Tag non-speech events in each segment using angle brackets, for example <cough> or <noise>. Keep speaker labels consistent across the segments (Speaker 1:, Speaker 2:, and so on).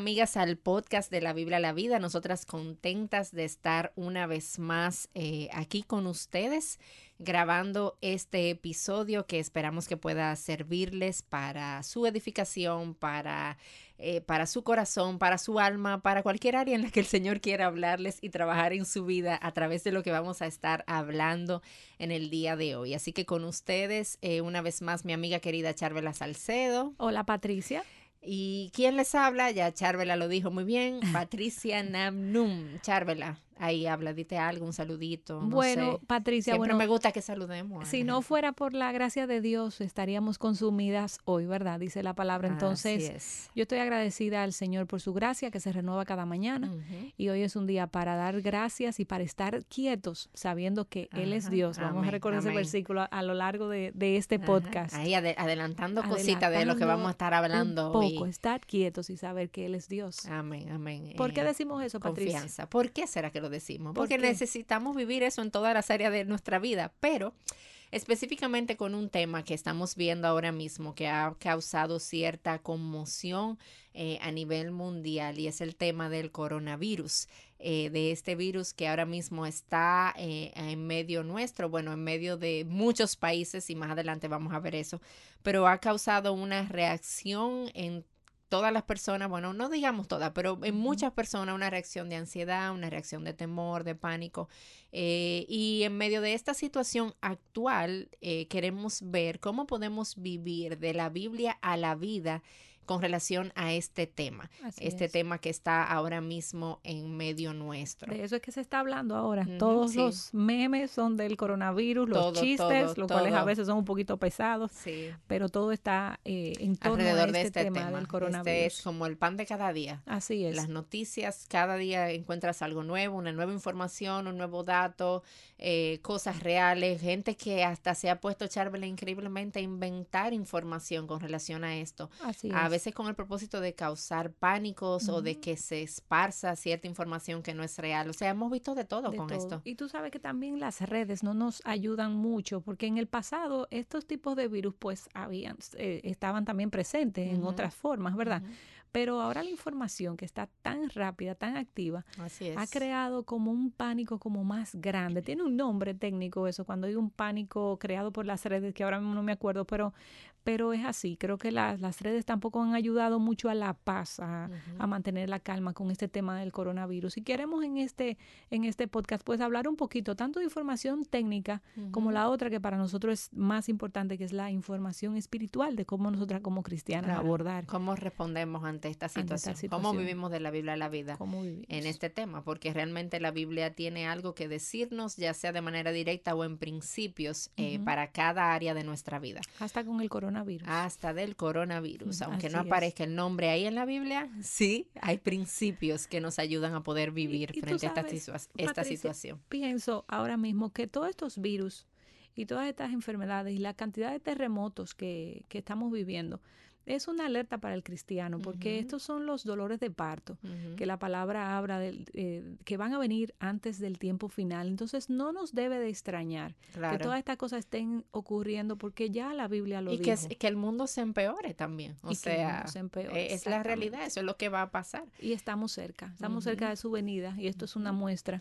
Speaker 1: amigas al podcast de la Biblia a la Vida. Nosotras contentas de estar una vez más eh, aquí con ustedes grabando este episodio que esperamos que pueda servirles para su edificación, para, eh, para su corazón, para su alma, para cualquier área en la que el Señor quiera hablarles y trabajar en su vida a través de lo que vamos a estar hablando en el día de hoy. Así que con ustedes, eh, una vez más, mi amiga querida Charvela Salcedo.
Speaker 2: Hola Patricia.
Speaker 1: ¿Y quién les habla? Ya Charvela lo dijo muy bien, Patricia Namnum. Charvela, ahí habla, dite algo, un saludito.
Speaker 2: bueno, Patricia,
Speaker 1: Siempre
Speaker 2: bueno,
Speaker 1: me gusta que saludemos.
Speaker 2: si no fuera por la gracia de Dios, estaríamos consumidas hoy, ¿verdad? Dice la palabra. Entonces, yo estoy agradecida al Señor por su gracia que se renueva cada mañana. Y hoy es un día para dar gracias y para estar quietos, sabiendo que Él es Dios. Vamos a recordar ese versículo a, lo largo de, este podcast.
Speaker 1: Ahí adelantando, cositas de lo que vamos a estar hablando
Speaker 2: un poco, estar quietos y saber que Él es Dios.
Speaker 1: Amén, amén.
Speaker 2: ¿Por qué eh, decimos eso, Patricia?
Speaker 1: Confianza. ¿Por qué será que lo decimos, porque necesitamos vivir eso en todas las áreas de nuestra vida, pero específicamente con un tema que estamos viendo ahora mismo que ha causado cierta conmoción eh, a nivel mundial y es el tema del coronavirus, eh, de este virus que ahora mismo está eh, en medio nuestro, bueno, en medio de muchos países y más adelante vamos a ver eso, pero ha causado una reacción en todas las personas, bueno, no digamos todas, pero en muchas personas una reacción de ansiedad, una reacción de temor, de pánico. Eh, y en medio de esta situación actual, eh, queremos ver cómo podemos vivir de la Biblia a la vida con relación a este tema, este tema que está ahora mismo en medio nuestro.
Speaker 2: De eso es que se está hablando ahora. Todos los memes son del coronavirus, los chistes, los cuales a veces son un poquito pesados, pero todo está eh, en torno Alrededor a este, de este tema, del coronavirus.
Speaker 1: Este es como el pan de cada día.
Speaker 2: Así es.
Speaker 1: Las noticias, cada día encuentras algo nuevo, una nueva información, un nuevo dato, eh, cosas reales, gente que hasta se ha puesto, Charvel, increíblemente a inventar información con relación a esto.
Speaker 2: Así es.
Speaker 1: A veces con el propósito de causar pánicos o de que se esparza cierta información que no es real. O sea, hemos visto de todo con esto.
Speaker 2: Y tú sabes que también las redes no nos ayudan mucho porque en el pasado estos tipos de virus pues habían, eh, estaban también presentes en otras formas, ¿verdad? Pero ahora la información que está tan rápida, tan activa, ha creado como un pánico como más grande. Tiene un nombre técnico eso, cuando hay un pánico creado por las redes, que ahora mismo no me acuerdo, pero pero es así. Creo que las redes tampoco han ayudado mucho a la paz, a, mantener la calma con este tema del coronavirus. Y queremos en este, en este podcast, pues hablar un poquito tanto de información técnica como la otra que para nosotros es más importante, que es la información espiritual de cómo nosotras como cristianas abordar.
Speaker 1: ¿Cómo respondemos ante esta, situación? ¿Cómo vivimos de la Biblia a la vida en este tema? Porque realmente la Biblia tiene algo que decirnos, ya sea de manera directa o en principios, eh, para cada área de nuestra vida.
Speaker 2: Hasta con el coronavirus
Speaker 1: hasta del coronavirus. Aunque no aparezca el nombre ahí en la Biblia, sí, hay principios que nos ayudan a poder vivir frente a esta, esta situación.
Speaker 2: Pienso ahora mismo que todos estos virus y todas estas enfermedades y la cantidad de terremotos que, que estamos viviendo, es una alerta para el cristiano, porque estos son los dolores de parto, que la palabra habla de, eh, que van a venir antes del tiempo final. Entonces no nos debe de extrañar que todas estas cosas estén ocurriendo, porque ya la Biblia lo
Speaker 1: y
Speaker 2: dijo.
Speaker 1: Que, que el mundo se empeore también. O sea, eh, es la realidad, eso es lo que va a pasar.
Speaker 2: Y estamos cerca, estamos cerca de su venida, y esto es una muestra.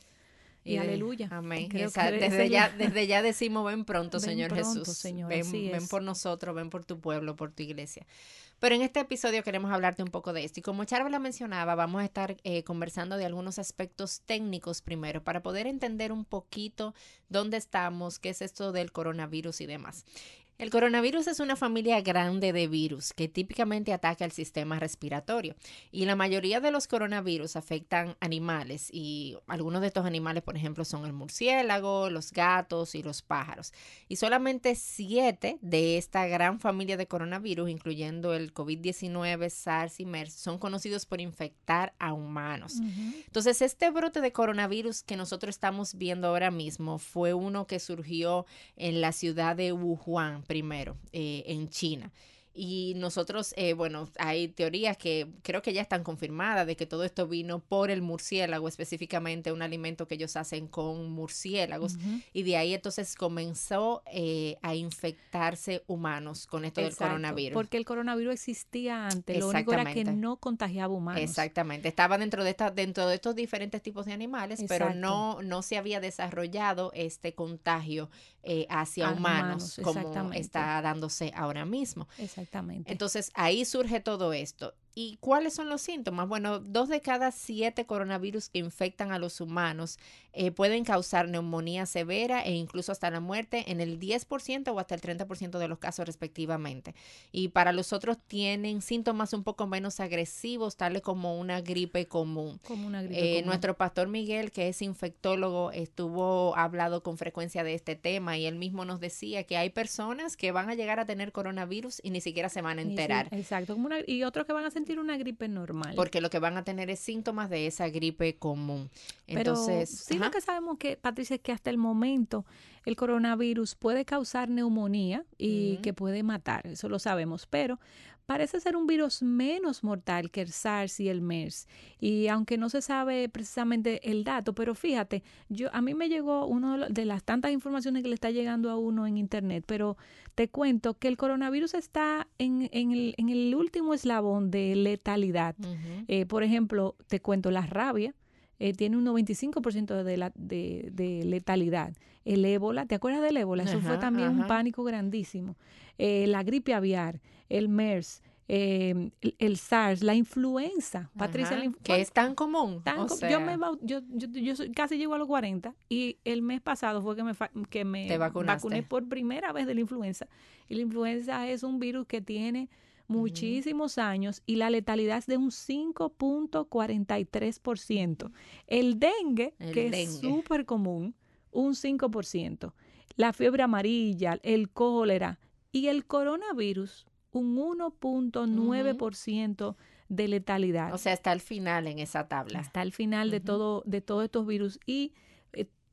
Speaker 2: Y, aleluya.
Speaker 1: Amén. desde, ya, <laughs> desde ya decimos, ven pronto, Señor Jesús. ven, por nosotros, ven por tu pueblo, por tu iglesia. Pero en este episodio queremos hablarte un poco de esto. Y como Charla mencionaba, vamos a estar eh, conversando de algunos aspectos técnicos primero para poder entender un poquito dónde estamos, qué es esto del coronavirus y demás. El coronavirus es una familia grande de virus que típicamente ataca el sistema respiratorio y la mayoría de los coronavirus afectan animales y algunos de estos animales, por ejemplo, son el murciélago, los gatos y los pájaros. Y solamente siete de esta gran familia de coronavirus, incluyendo el COVID-19, SARS y MERS, son conocidos por infectar a humanos. Entonces, este brote de coronavirus que nosotros estamos viendo ahora mismo fue uno que surgió en la ciudad de Wuhan primero eh, en China. y nosotros, eh, bueno, hay teorías que creo que ya están confirmadas de que todo esto vino por el murciélago, específicamente un alimento que ellos hacen con murciélagos. Y de ahí entonces comenzó eh, a infectarse humanos con esto del coronavirus.
Speaker 2: Porque el coronavirus existía antes, lo único era que no contagiaba humanos.
Speaker 1: Exactamente, estaba dentro de, esta, dentro de estos diferentes tipos de animales, pero no, no se había desarrollado este contagio eh, hacia humanos, como está dándose ahora mismo.
Speaker 2: Exactamente.
Speaker 1: Entonces ahí surge todo esto. ¿Y cuáles son los síntomas? Bueno, dos de cada siete coronavirus que infectan a los humanos eh, pueden causar neumonía severa e incluso hasta la muerte en el 10% o hasta el 30% de los casos respectivamente. Y para los otros tienen síntomas un poco menos agresivos, tales como una gripe común.
Speaker 2: Como una gripe
Speaker 1: eh, Nuestro pastor Miguel, que es infectólogo, estuvo hablado con frecuencia de este tema y él mismo nos decía que hay personas que van a llegar a tener coronavirus y ni siquiera se van a enterar.
Speaker 2: exacto, como y otros que van a sentir una gripe normal.
Speaker 1: Porque lo que van a tener es síntomas de esa gripe común. Entonces,
Speaker 2: sí lo que sabemos que, Patricia, es que hasta el momento el coronavirus puede causar neumonía y que puede matar, eso lo sabemos, pero parece ser un virus menos mortal que el SARS y el MERS. Y aunque no se sabe precisamente el dato, pero fíjate, yo a mí me llegó uno de las tantas informaciones que le está llegando a uno en internet, pero te cuento que el coronavirus está en, el, último eslabón de letalidad. Eh, por ejemplo, te cuento la rabia. Eh, tiene un 95% de, la, de, letalidad. El ébola, ¿te acuerdas del ébola? Eso fue también un pánico grandísimo. Eh, la gripe aviar, el MERS, eh, el SARS, la influenza, Patricia.
Speaker 1: que es tan común.
Speaker 2: yo, me, yo, yo, casi llego a los 40 y el mes pasado fue que me, que me vacuné por primera vez de la influenza. Y la influenza es un virus que tiene muchísimos años y la letalidad es de un 5.43%. El dengue, que es súper común, un 5%. La fiebre amarilla, el cólera, y el coronavirus, un 1.9% de letalidad.
Speaker 1: O sea, está al final en esa tabla.
Speaker 2: Está al final de todo de todos estos virus y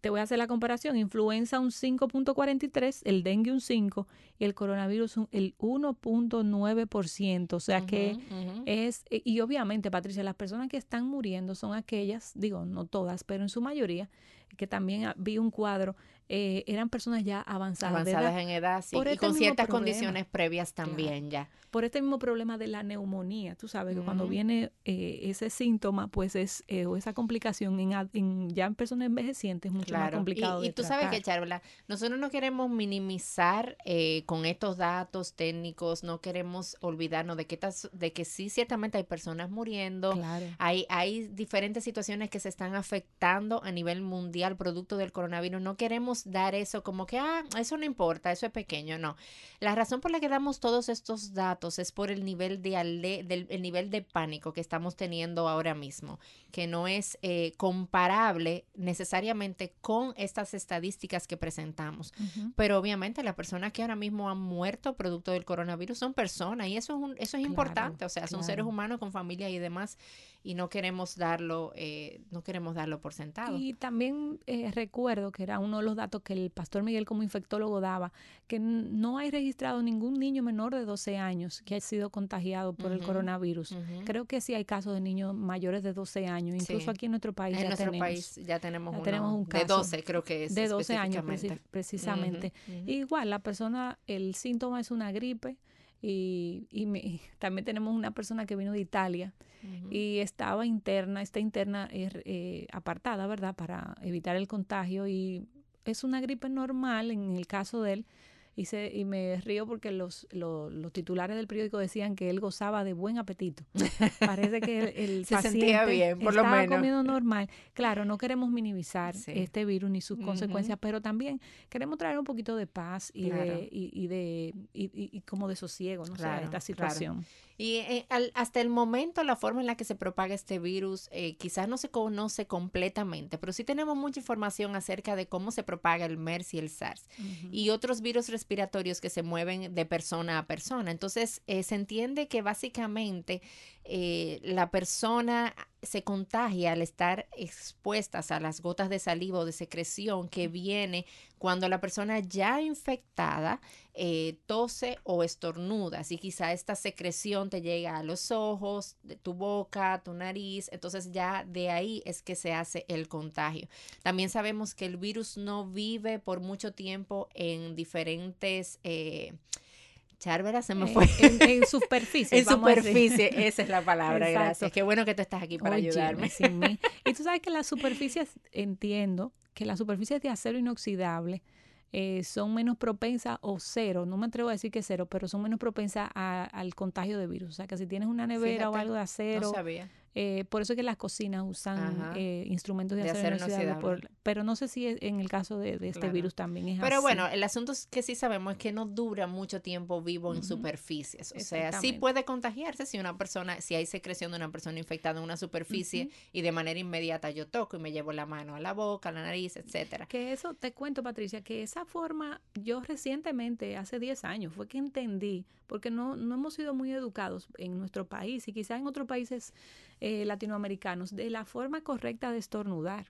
Speaker 2: te voy a hacer la comparación, influenza un 5.43, el dengue un 5 y el coronavirus un, el 1.9%, o sea que es eh, y obviamente Patricia, las personas que están muriendo son aquellas, digo, no todas, pero en su mayoría que también vi un cuadro eh, eran personas ya avanzadas.
Speaker 1: Avanzadas en edad, sí, y este con ciertas condiciones previas también ya.
Speaker 2: Por este mismo problema de la neumonía, tú sabes que cuando viene eh, ese síntoma, pues es, eh, o esa complicación en, ya en personas envejecientes es mucho más complicado.
Speaker 1: Y, y tú sabes que, Charla, nosotros no queremos minimizar con estos datos técnicos, no queremos olvidarnos de que, de que sí, ciertamente hay personas muriendo, hay, hay diferentes situaciones que se están afectando a nivel mundial producto del coronavirus, no queremos dar eso como que, ah, eso no importa, eso es pequeño, no. La razón por la que damos todos estos datos es por el nivel de, del, el nivel de pánico que estamos teniendo ahora mismo, que no es eh, comparable necesariamente con estas estadísticas que presentamos. Pero obviamente las personas que ahora mismo han muerto producto del coronavirus son personas y eso es, un, eso es importante, o sea, son seres humanos con familia y demás y no queremos darlo, eh, no queremos darlo por sentado.
Speaker 2: Y también eh, recuerdo que era uno de los datos que el pastor Miguel como infectólogo daba, que no hay registrado ningún niño menor de 12 años que haya sido contagiado por el coronavirus. Creo que sí hay casos de niños mayores de 12 años, incluso aquí en nuestro país.
Speaker 1: En
Speaker 2: ya
Speaker 1: nuestro
Speaker 2: tenemos,
Speaker 1: país ya tenemos, tenemos un caso. De 12 creo que es.
Speaker 2: De 12 años precisamente. Igual, la persona, el síntoma es una gripe y, y <laughs> también tenemos una persona que vino de Italia y estaba interna, está interna eh, eh, apartada, ¿verdad? Para evitar el contagio y es una gripe normal en el caso de él y, se, y me río porque los, los, titulares del periódico decían que él gozaba de buen apetito. <laughs> Parece que el, se sentía bien, por estaba lo menos. comiendo normal. Claro, no queremos minimizar este virus ni sus consecuencias, pero también queremos traer un poquito de paz y de y, de y, como de sosiego, ¿no? a esta situación.
Speaker 1: Y eh, hasta el momento la forma en la que se propaga este virus eh, quizás no se conoce completamente, pero sí tenemos mucha información acerca de cómo se propaga el MERS y el SARS y otros virus respiratorios que se mueven de persona a persona. Entonces, eh, se entiende que básicamente la persona se contagia al estar expuestas a las gotas de saliva o de secreción que viene cuando la persona ya infectada eh, tose o estornuda. Si quizá esta secreción te llega a los ojos, de tu boca, tu nariz, entonces ya de ahí es que se hace el contagio. También sabemos que el virus no vive por mucho tiempo en diferentes... Eh, Charvera se me fue.
Speaker 2: En, <laughs> superficie.
Speaker 1: en superficie, esa es la palabra, gracias. Qué bueno que tú estás aquí para ayudarme. <laughs>
Speaker 2: y tú sabes que las superficies, entiendo que las superficies de acero inoxidable eh, son menos propensas o cero, no me atrevo a decir que cero, pero son menos propensas al contagio de virus. O sea, que si tienes una nevera o algo de acero, eh, por eso es que las cocinas usan eh, instrumentos de, acero, inoxidable, pero no sé si en el caso de, este virus también es
Speaker 1: pero bueno, el asunto es que sí sabemos es que no dura mucho tiempo vivo en superficies. O sea, sí puede contagiarse si una persona, si hay secreción de una persona infectada en una superficie y de manera inmediata yo toco y me llevo la mano a la boca, a la nariz, etcétera.
Speaker 2: Que eso, te cuento Patricia, que esa forma, yo recientemente, hace 10 años, fue que entendí, porque no, no hemos sido muy educados en nuestro país y quizás en otros países eh, latinoamericanos de la forma correcta de estornudar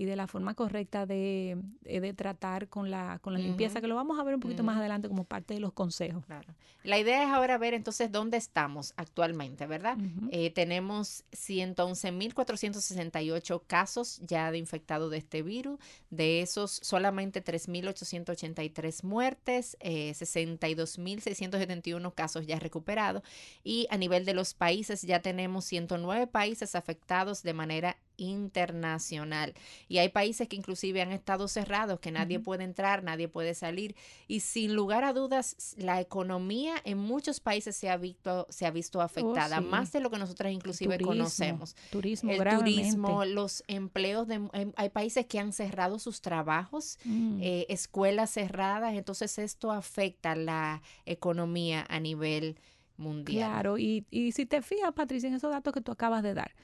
Speaker 2: y de la forma correcta de, eh, de tratar con la, con la limpieza, que lo vamos a ver un poquito más adelante como parte de los consejos.
Speaker 1: Claro. La idea es ahora ver entonces dónde estamos actualmente, ¿verdad? Eh, tenemos 111.468 casos ya de infectados de este virus, de esos solamente 3.883 muertes, eh, 62.671 casos ya recuperados y a nivel de los países ya tenemos 109 países afectados de manera internacional. Y hay países que inclusive han estado cerrados, que nadie puede entrar, nadie puede salir. Y sin lugar a dudas, la economía en muchos países se ha visto, se ha visto oh, afectada, más de lo que nosotras inclusive conocemos.
Speaker 2: Turismo,
Speaker 1: El turismo, los empleos de... Hay países que han cerrado sus trabajos, mm. eh, escuelas cerradas, entonces esto afecta la economía a nivel mundial.
Speaker 2: Claro, y, y si te fijas, Patricia, en esos datos que tú acabas de dar,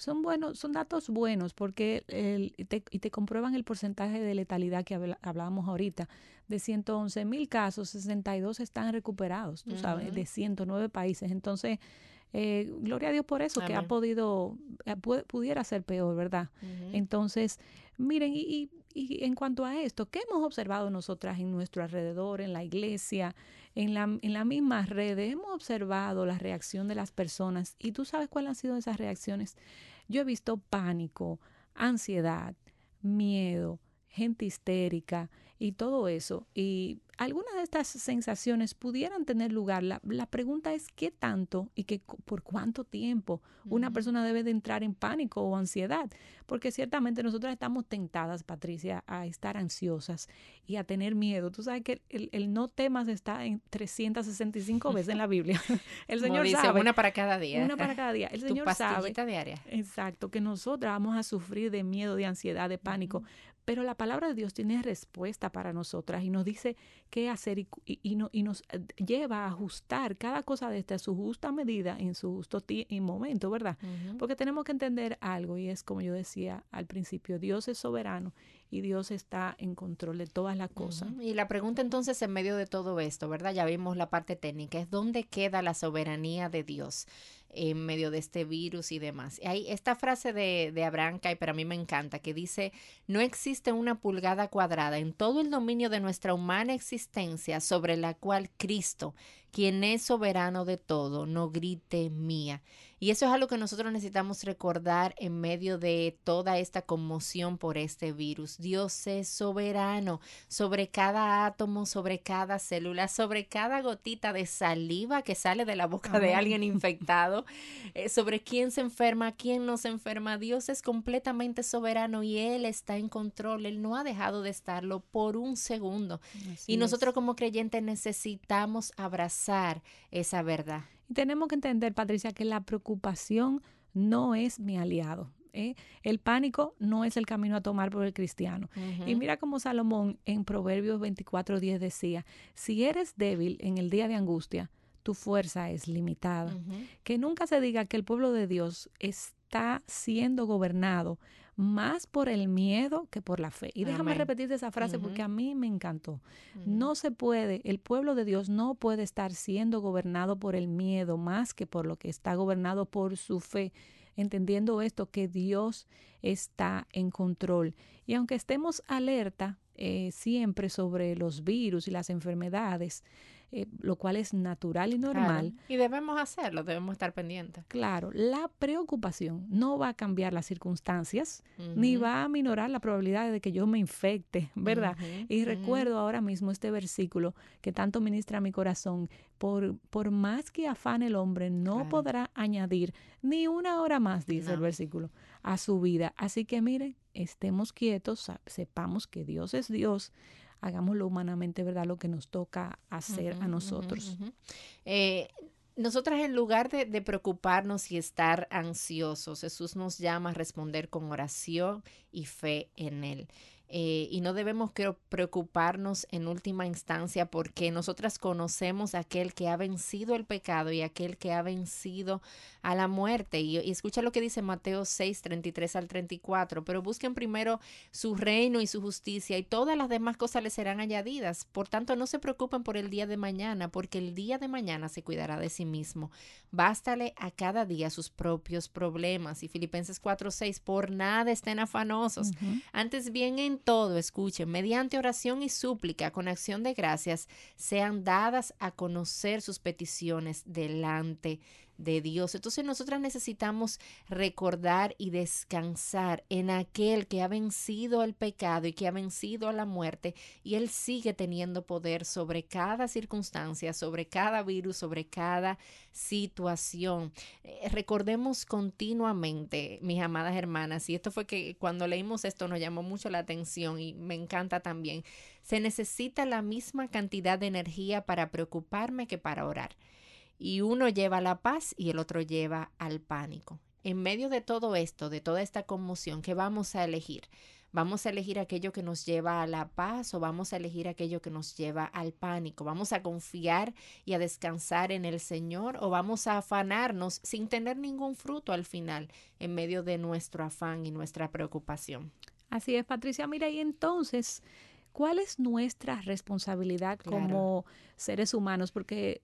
Speaker 2: son buenos, son datos buenos porque el, te, y te comprueban el porcentaje de letalidad que hablábamos ahorita. De 111 mil casos, 62 están recuperados, tú sabes, de 109 países. Entonces, eh, gloria a Dios por eso, que ha podido, eh, pudiera ser peor, ¿verdad? Entonces, miren, y, y, en cuanto a esto, ¿qué hemos observado nosotras en nuestro alrededor, en la iglesia, en la, en las mismas redes? Hemos observado la reacción de las personas y tú sabes cuáles han sido esas reacciones. Yo he visto pánico, ansiedad, miedo, gente histérica y todo eso. Y algunas de estas sensaciones pudieran tener lugar. La, pregunta es qué tanto y qué, por cuánto tiempo una persona debe de entrar en pánico o ansiedad. Porque ciertamente nosotras estamos tentadas, Patricia, a estar ansiosas y a tener miedo. Tú sabes que el, no temas está en 365 veces en la Biblia. <laughs> El Señor sabe.
Speaker 1: Una para cada día.
Speaker 2: Una para cada día. El <laughs> Señor sabe. diaria. Exacto, que nosotras vamos a sufrir de miedo, de ansiedad, de pánico. Pero la palabra de Dios tiene respuesta para nosotras y nos dice qué hacer y, y, nos eh, lleva a ajustar cada cosa de esta a su justa medida en su justo y momento, ¿verdad? Porque tenemos que entender algo y es como yo decía al principio, Dios es soberano y Dios está en control de todas las cosas.
Speaker 1: Y la pregunta entonces en medio de todo esto, ¿verdad? Ya vimos la parte técnica, es dónde queda la soberanía de Dios en medio de este virus y demás. Hay esta frase de, de Abraham Kay, pero a mí me encanta, que dice, no existe una pulgada cuadrada en todo el dominio de nuestra humana existencia sobre la cual Cristo, quien es soberano de todo, no grite mía. Y eso es algo que nosotros necesitamos recordar en medio de toda esta conmoción por este virus. Dios es soberano sobre cada átomo, sobre cada célula, sobre cada gotita de saliva que sale de la boca de alguien infectado, eh, sobre quién se enferma, quién no se enferma. Dios es completamente soberano y Él está en control. Él no ha dejado de estarlo por un segundo. y nosotros como creyentes necesitamos abrazar esa verdad
Speaker 2: tenemos que entender, Patricia, que la preocupación no es mi aliado. ¿eh? El pánico no es el camino a tomar por el cristiano. Y mira como Salomón en Proverbios 24:10 decía, si eres débil en el día de angustia, tu fuerza es limitada. Que nunca se diga que el pueblo de Dios está siendo gobernado más por el miedo que por la fe. Y déjame repetir esa frase porque a mí me encantó. No se puede, el pueblo de Dios no puede estar siendo gobernado por el miedo más que por lo que está gobernado por su fe. entendiendo esto, que Dios está en control. Y aunque estemos alerta eh, siempre sobre los virus y las enfermedades, eh, lo cual es natural y normal.
Speaker 1: Y debemos hacerlo, debemos estar pendientes.
Speaker 2: Claro, la preocupación no va a cambiar las circunstancias, ni va a minorar la probabilidad de que yo me infecte, ¿verdad? y recuerdo ahora mismo este versículo que tanto ministra mi corazón, por, por más que afane el hombre, no podrá añadir ni una hora más, dice el versículo, a su vida. Así que miren, estemos quietos, sepamos que Dios es Dios hagámoslo humanamente, ¿verdad? Lo que nos toca hacer a nosotros.
Speaker 1: Eh, nosotras en lugar de, de, preocuparnos y estar ansiosos, Jesús nos llama a responder con oración y fe en Él. Eh, y no debemos preocuparnos en última instancia porque nosotras conocemos a aquel que ha vencido el pecado y aquel que ha vencido a la muerte. Y, escucha lo que dice Mateo 6, 33 al 34, pero busquen primero su reino y su justicia y todas las demás cosas les serán añadidas. Por tanto, no se preocupen por el día de mañana porque el día de mañana se cuidará de sí mismo. Bástale a cada día sus propios problemas. Y Filipenses 4, 6, por nada estén afanosos. Antes bien en todo, escuchen, mediante oración y súplica con acción de gracias, sean dadas a conocer sus peticiones delante de Dios. Entonces nosotras necesitamos recordar y descansar en aquel que ha vencido el pecado y que ha vencido a la muerte y él sigue teniendo poder sobre cada circunstancia, sobre cada virus, sobre cada situación. Eh, recordemos continuamente, mis amadas hermanas, y esto fue que cuando leímos esto nos llamó mucho la atención y me encanta también, se necesita la misma cantidad de energía para preocuparme que para orar y uno lleva la paz y el otro lleva al pánico. En medio de todo esto, de toda esta conmoción, ¿qué vamos a elegir? ¿Vamos a elegir aquello que nos lleva a la paz o vamos a elegir aquello que nos lleva al pánico? ¿Vamos a confiar y a descansar en el Señor o vamos a afanarnos sin tener ningún fruto al final en medio de nuestro afán y nuestra preocupación?
Speaker 2: Así es, Patricia. Mira, y entonces, ¿cuál es nuestra responsabilidad como seres humanos? Porque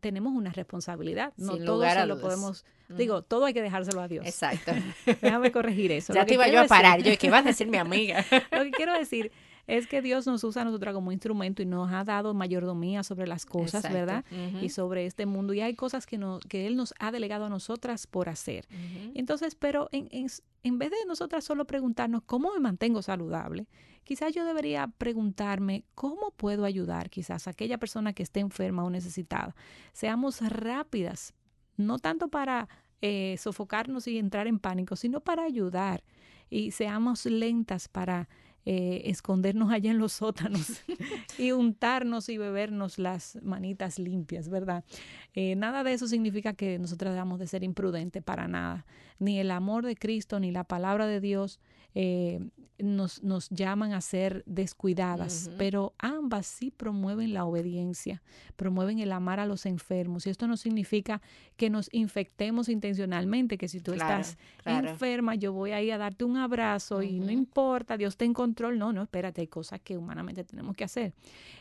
Speaker 2: tenemos una responsabilidad. No todo se lo podemos. Digo, todo hay que dejárselo a Dios.
Speaker 1: Exacto. <laughs>
Speaker 2: Déjame corregir eso.
Speaker 1: Ya te iba yo a parar. yo, ¿qué vas a decir mi amiga? <laughs>
Speaker 2: lo que quiero decir es que Dios nos usa a nosotros como instrumento y nos ha dado mayordomía sobre las cosas, ¿verdad? Y sobre este mundo. Y hay cosas que, no, que Él nos ha delegado a nosotras por hacer. Entonces, pero en, en, en vez de nosotras solo preguntarnos cómo me mantengo saludable, quizás yo debería preguntarme cómo puedo ayudar quizás a aquella persona que esté enferma o necesitada. Seamos rápidas, no tanto para eh, sofocarnos y entrar en pánico, sino para ayudar y seamos lentas para eh, escondernos allá en los sótanos <laughs> y untarnos y bebernos las manitas limpias, ¿verdad? Eh, nada de eso significa que nosotros debamos de ser imprudentes para nada. Ni el amor de Cristo, ni la palabra de Dios eh, nos, nos, llaman a ser descuidadas, pero ambas sí promueven la obediencia, promueven el amar a los enfermos. Y esto no significa que nos infectemos intencionalmente, que si tú estás enferma, yo voy a ir a darte un abrazo y no importa, Dios te en No, no, espérate, hay cosas que humanamente tenemos que hacer.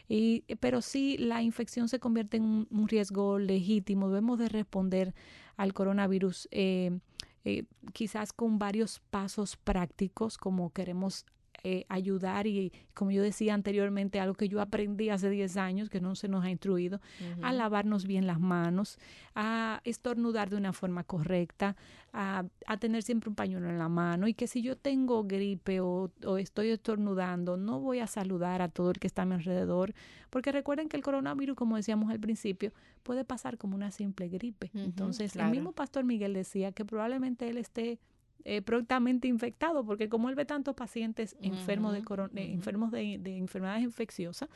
Speaker 2: Y, pero sí, la infección se convierte en un, riesgo legítimo, debemos de responder al coronavirus. Eh, eh, quizás con varios pasos prácticos, como queremos eh, ayudar y, como yo decía anteriormente, algo que yo aprendí hace 10 años, que no se nos ha instruido, a lavarnos bien las manos, a estornudar de una forma correcta, a, tener siempre un pañuelo en la mano y que si yo tengo gripe o, estoy estornudando, no voy a saludar a todo el que está a mi alrededor, porque recuerden que el coronavirus, como decíamos al principio, puede pasar como una simple gripe. Entonces, el mismo pastor Miguel decía que probablemente él esté eh, prontamente infectado, porque como él ve tantos pacientes enfermos, de, enfermos de, enfermedades infecciosas,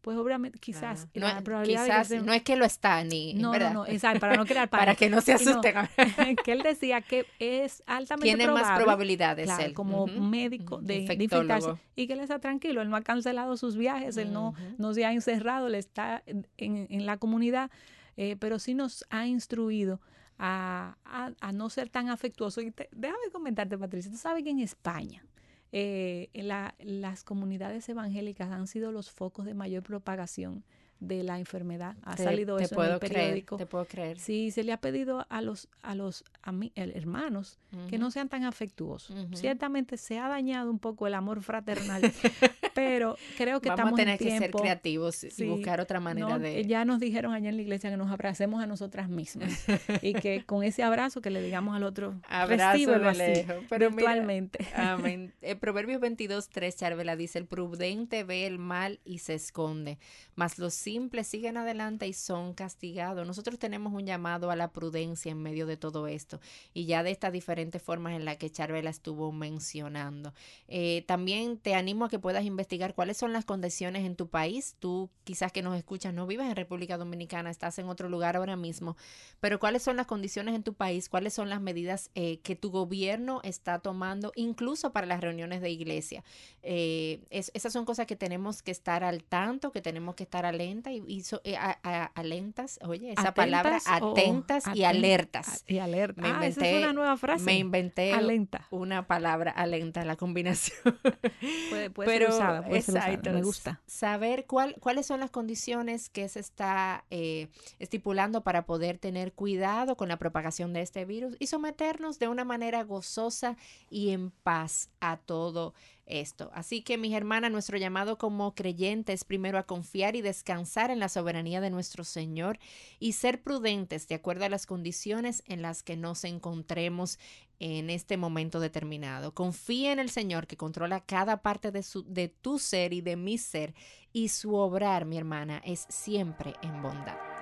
Speaker 2: pues obviamente quizás
Speaker 1: no, la probabilidad no es que lo está ni
Speaker 2: no no no exacto para no crear <laughs>
Speaker 1: para que no se asusten. <laughs> <laughs>
Speaker 2: que él decía que es altamente
Speaker 1: tiene más probabilidades
Speaker 2: él. como médico de, infectarse y que él está tranquilo él no ha cancelado sus viajes él no no se ha encerrado él está en, en la comunidad eh, pero sí nos ha instruido a, a, no ser tan afectuoso. Y déjame comentarte, Patricia, tú sabes que en España eh, la, las comunidades evangélicas han sido los focos de mayor propagación de la enfermedad. Ha salido eso en el periódico.
Speaker 1: te puedo creer.
Speaker 2: Sí, se le ha pedido a los a los hermanos que no sean tan afectuosos. Ciertamente se ha dañado un poco el amor fraternal, <laughs> pero creo que
Speaker 1: Vamos
Speaker 2: estamos
Speaker 1: a tener
Speaker 2: que
Speaker 1: ser creativos y buscar otra manera de.
Speaker 2: Ya nos dijeron allá en la iglesia que nos abracemos a nosotras mismas y que <laughs> con ese abrazo que le digamos al otro,
Speaker 1: abrazo así,
Speaker 2: pero virtualmente.
Speaker 1: amén. <laughs> El Proverbios 22, 3, Charvela dice: El prudente ve el mal y se esconde, mas los simples siguen adelante y son castigados. Nosotros tenemos un llamado a la prudencia en medio de todo esto y ya de estas diferentes formas en las que Charvela estuvo mencionando. Eh, también te animo a que puedas investigar cuáles son las condiciones en tu país. Tú quizás que nos escuchas no vives en República Dominicana, estás en otro lugar ahora mismo, pero cuáles son las condiciones en tu país, cuáles son las medidas eh, que tu gobierno está tomando, incluso para las reuniones de iglesia. Eh, esas son cosas que tenemos que estar al tanto, que tenemos que estar y, y eh, alentas, oye, esa palabra, atentas y alertas.
Speaker 2: Y alerta. Me ah, inventé, una nueva frase.
Speaker 1: Me inventé Alenta. una palabra, alenta, la combinación. <laughs>
Speaker 2: puede, Pero, ser usada, puede exacto, me gusta.
Speaker 1: Saber cuál, cuáles son las condiciones que se está eh, estipulando para poder tener cuidado con la propagación de este virus y someternos de una manera gozosa y en paz a todo esto. Así que, mis hermanas, nuestro llamado como creyentes primero a confiar y descansar en la soberanía de nuestro Señor y ser prudentes de acuerdo a las condiciones en las que nos encontremos en este momento determinado. Confía en el Señor que controla cada parte de, su, de tu ser y de mi ser y su obrar, mi hermana, es siempre en bondad.